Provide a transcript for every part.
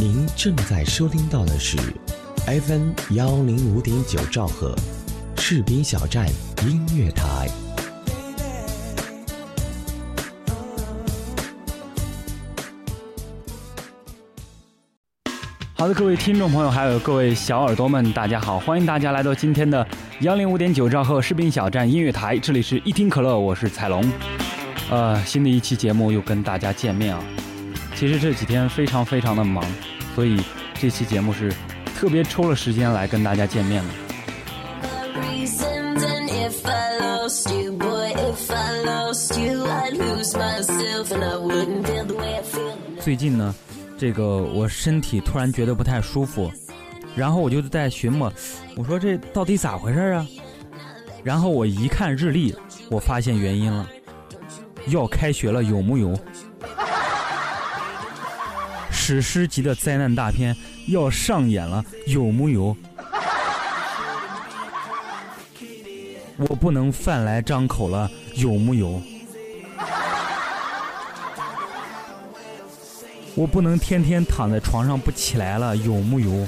您正在收听到的是 FM 幺零五点九兆赫，士兵小站音乐台。好的，各位听众朋友，还有各位小耳朵们，大家好！欢迎大家来到今天的幺零五点九兆赫士兵小站音乐台，这里是一听可乐，我是彩龙。呃，新的一期节目又跟大家见面啊。其实这几天非常非常的忙，所以这期节目是特别抽了时间来跟大家见面的。最近呢？这个我身体突然觉得不太舒服，然后我就在寻摸，我说这到底咋回事啊？然后我一看日历，我发现原因了，要开学了，有木有？史诗级的灾难大片要上演了，有木有？我不能饭来张口了，有木有？我不能天天躺在床上不起来了，有木有？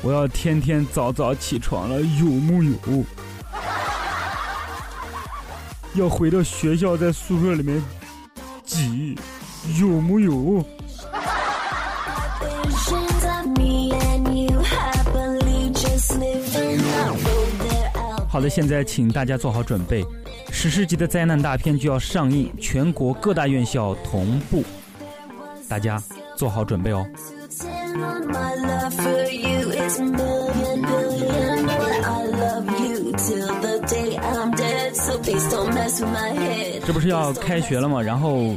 我要天天早早起床了，有木有？要回到学校在宿舍里面挤，有木有？好的，现在请大家做好准备。史诗级的灾难大片就要上映，全国各大院校同步，大家做好准备哦。这不是要开学了吗？然后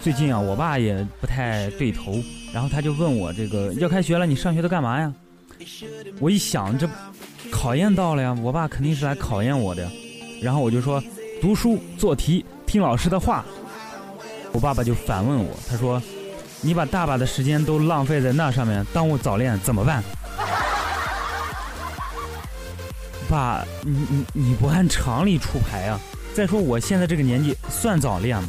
最近啊，我爸也不太对头，然后他就问我这个要开学了，你上学都干嘛呀？我一想，这考验到了呀，我爸肯定是来考验我的，然后我就说。读书做题听老师的话，我爸爸就反问我，他说：“你把大把的时间都浪费在那上面，耽误早恋怎么办？” 爸，你你你不按常理出牌啊！再说我现在这个年纪算早恋吗？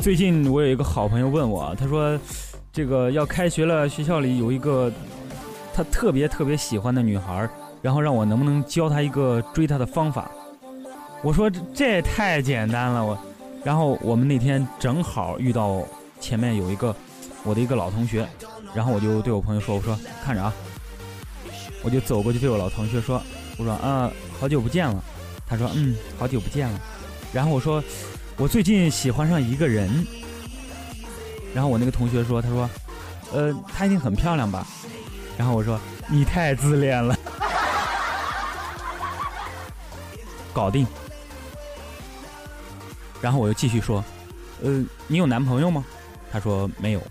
最近我有一个好朋友问我，他说：“这个要开学了，学校里有一个他特别特别喜欢的女孩，然后让我能不能教他一个追她的方法。”我说：“这也太简单了。”我，然后我们那天正好遇到前面有一个我的一个老同学，然后我就对我朋友说：“我说看着啊。”我就走过去对我老同学说：“我说啊，好久不见了。”他说：“嗯，好久不见了。”然后我说。我最近喜欢上一个人，然后我那个同学说：“他说，呃，她一定很漂亮吧？”然后我说：“你太自恋了。”搞定。然后我又继续说：“呃，你有男朋友吗？”他说：“没有。”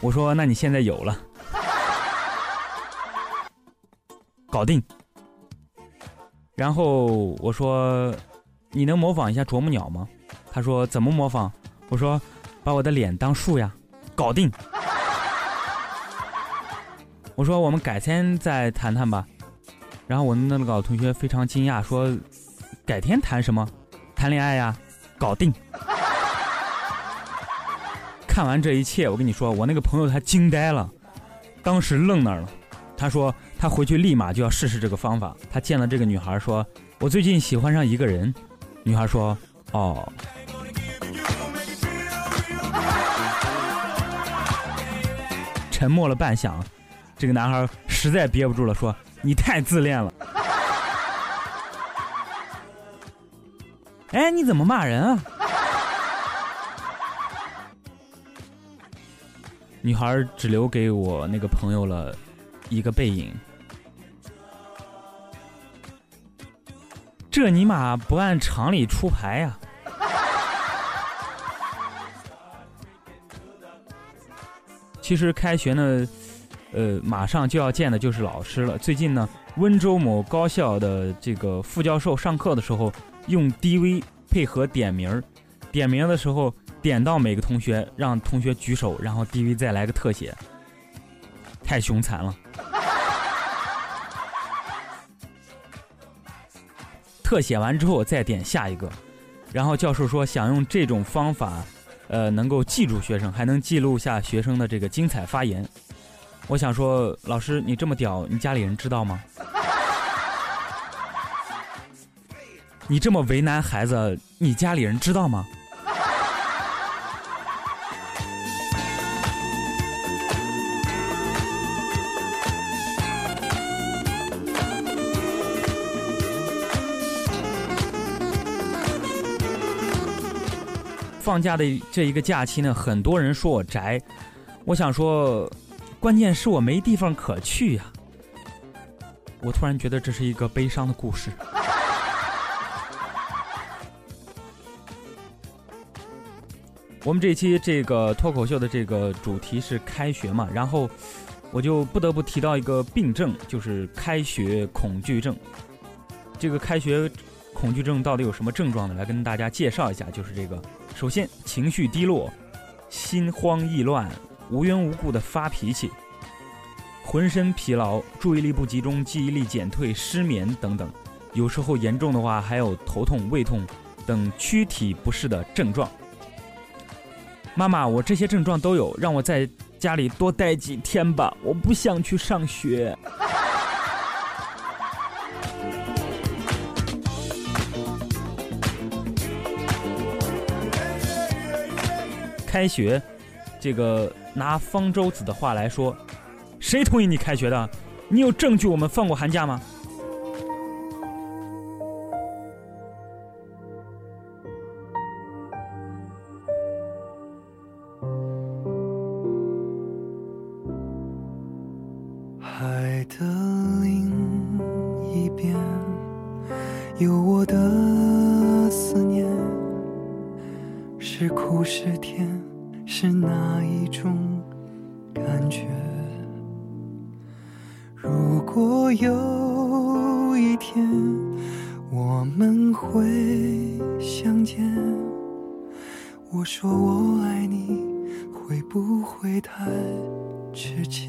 我说：“那你现在有了。”搞定。然后我说：“你能模仿一下啄木鸟吗？”他说：“怎么模仿？”我说：“把我的脸当树呀，搞定。”我说：“我们改天再谈谈吧。”然后我那个老同学非常惊讶，说：“改天谈什么？谈恋爱呀，搞定。”看完这一切，我跟你说，我那个朋友他惊呆了，当时愣那儿了。他说：“他回去立马就要试试这个方法。”他见了这个女孩，说：“我最近喜欢上一个人。”女孩说：“哦。”沉默了半晌，这个男孩实在憋不住了，说：“你太自恋了。”哎，你怎么骂人啊？女孩只留给我那个朋友了一个背影。这尼玛不按常理出牌呀！其实开学呢，呃，马上就要见的就是老师了。最近呢，温州某高校的这个副教授上课的时候用 DV 配合点名，点名的时候点到每个同学，让同学举手，然后 DV 再来个特写，太凶残了。特写完之后再点下一个，然后教授说想用这种方法，呃，能够记住学生，还能记录下学生的这个精彩发言。我想说，老师你这么屌，你家里人知道吗？你这么为难孩子，你家里人知道吗？放假的这一个假期呢，很多人说我宅，我想说，关键是我没地方可去呀。我突然觉得这是一个悲伤的故事。我们这期这个脱口秀的这个主题是开学嘛，然后我就不得不提到一个病症，就是开学恐惧症。这个开学恐惧症到底有什么症状呢？来跟大家介绍一下，就是这个。首先，情绪低落，心慌意乱，无缘无故的发脾气，浑身疲劳，注意力不集中，记忆力减退，失眠等等。有时候严重的话，还有头痛、胃痛等躯体不适的症状。妈妈，我这些症状都有，让我在家里多待几天吧，我不想去上学。开学，这个拿方舟子的话来说，谁同意你开学的？你有证据我们放过寒假吗？海的另一边，有我的思念，是苦是甜。是哪一种感觉？如果有一天我们会相见，我说我爱你，会不会太直接？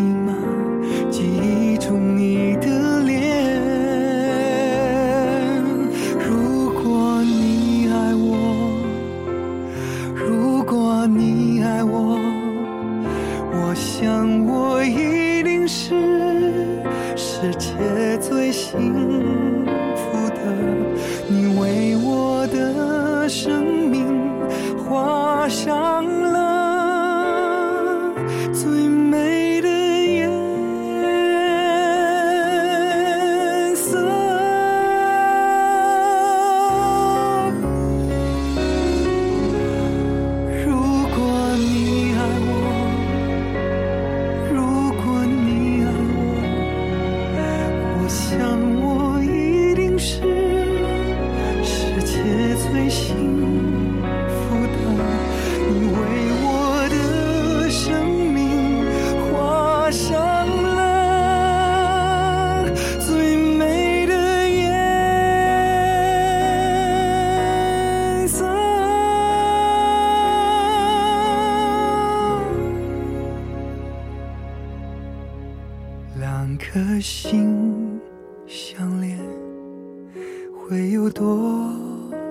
会有多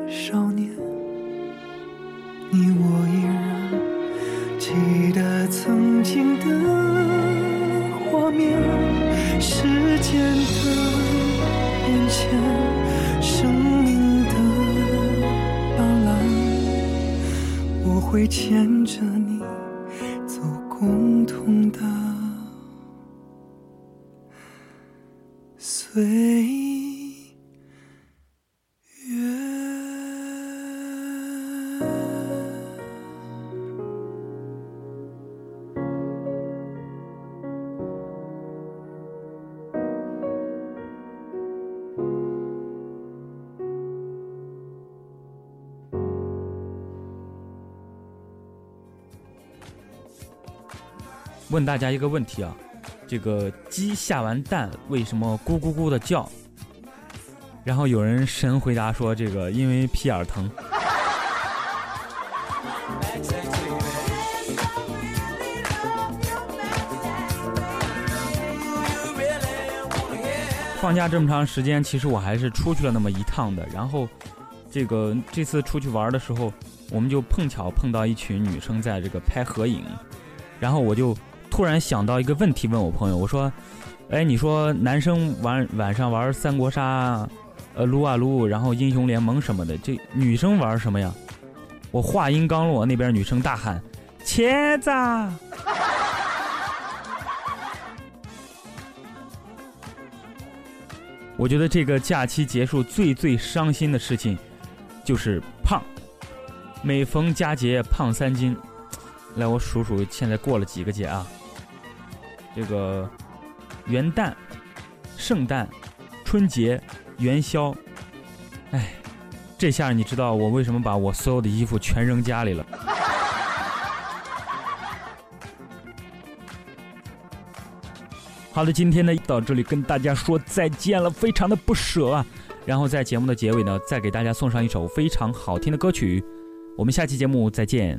少年？你我依然记得曾经的画面，时间的变迁，生命的斑斓，我会牵着问大家一个问题啊，这个鸡下完蛋为什么咕咕咕的叫？然后有人神回答说，这个因为屁眼疼。放假这么长时间，其实我还是出去了那么一趟的。然后，这个这次出去玩的时候，我们就碰巧碰到一群女生在这个拍合影，然后我就突然想到一个问题，问我朋友，我说：“哎，你说男生玩晚上玩三国杀，呃，撸啊撸，然后英雄联盟什么的，这女生玩什么呀？”我话音刚落，那边女生大喊：“茄子！” 我觉得这个假期结束最最伤心的事情，就是胖。每逢佳节胖三斤，来我数数现在过了几个节啊？这个元旦、圣诞、春节、元宵，哎，这下你知道我为什么把我所有的衣服全扔家里了。好的，今天呢到这里跟大家说再见了，非常的不舍啊。然后在节目的结尾呢，再给大家送上一首非常好听的歌曲。我们下期节目再见。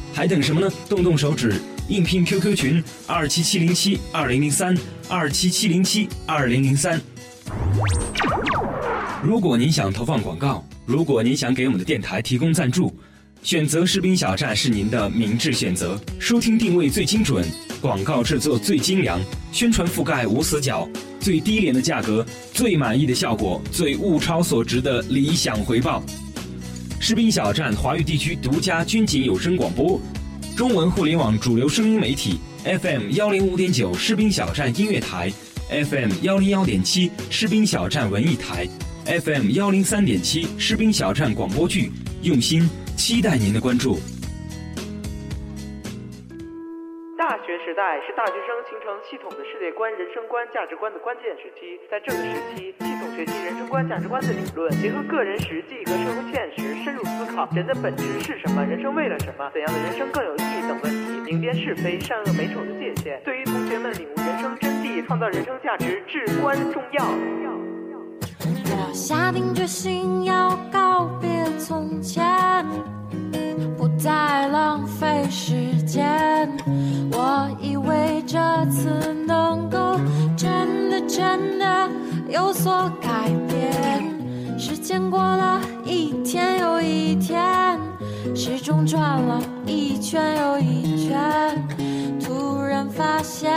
还等什么呢？动动手指，应聘 QQ 群二七七零七二零零三二七七零七二零零三。如果您想投放广告，如果您想给我们的电台提供赞助，选择士兵小站是您的明智选择。收听定位最精准，广告制作最精良，宣传覆盖无死角，最低廉的价格，最满意的效果，最物超所值的理想回报。士兵小站华语地区独家军警有声广播，中文互联网主流声音媒体 FM 幺零五点九士兵小站音乐台，FM 幺零幺点七士兵小站文艺台，FM 幺零三点七士兵小站广播剧，用心期待您的关注。大学时代是大学生形成系统的世界观、人生观、价值观的关键时期。在这个时期，系统学习人观价值观的理论结合个人实际和社会现实深入思考人的本质是什么人生为了什么怎样的人生更有意义等问题明辨是非善恶美丑的界限。对于同学们领悟人生真谛创造人生价值至关重要。我下定决心要告别从前不再浪费时间。我以为这次能够真的真的有所改变。时间过了一天又一天，时钟转了一圈又一圈，突然发现，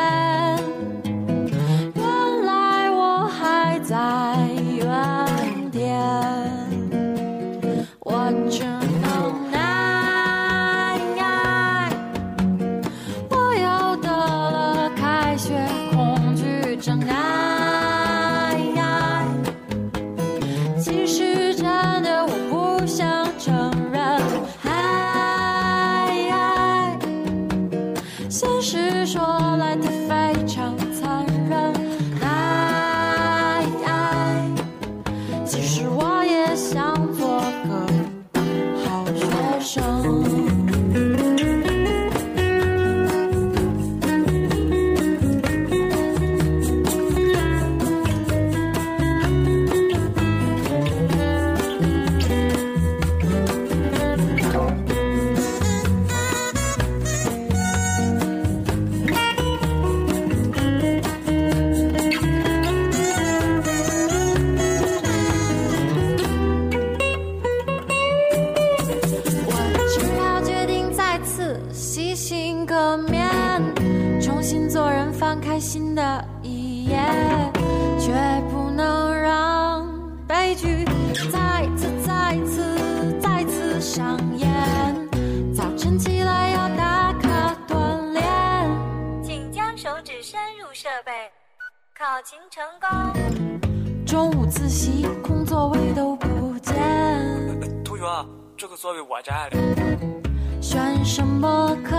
新的一页，却不能让悲剧再次、再次、再次上演。早晨起来要打卡锻炼。请将手指伸入设备，考勤成功。中午自习空座位都不见，同学，这个座位我占了。选什么课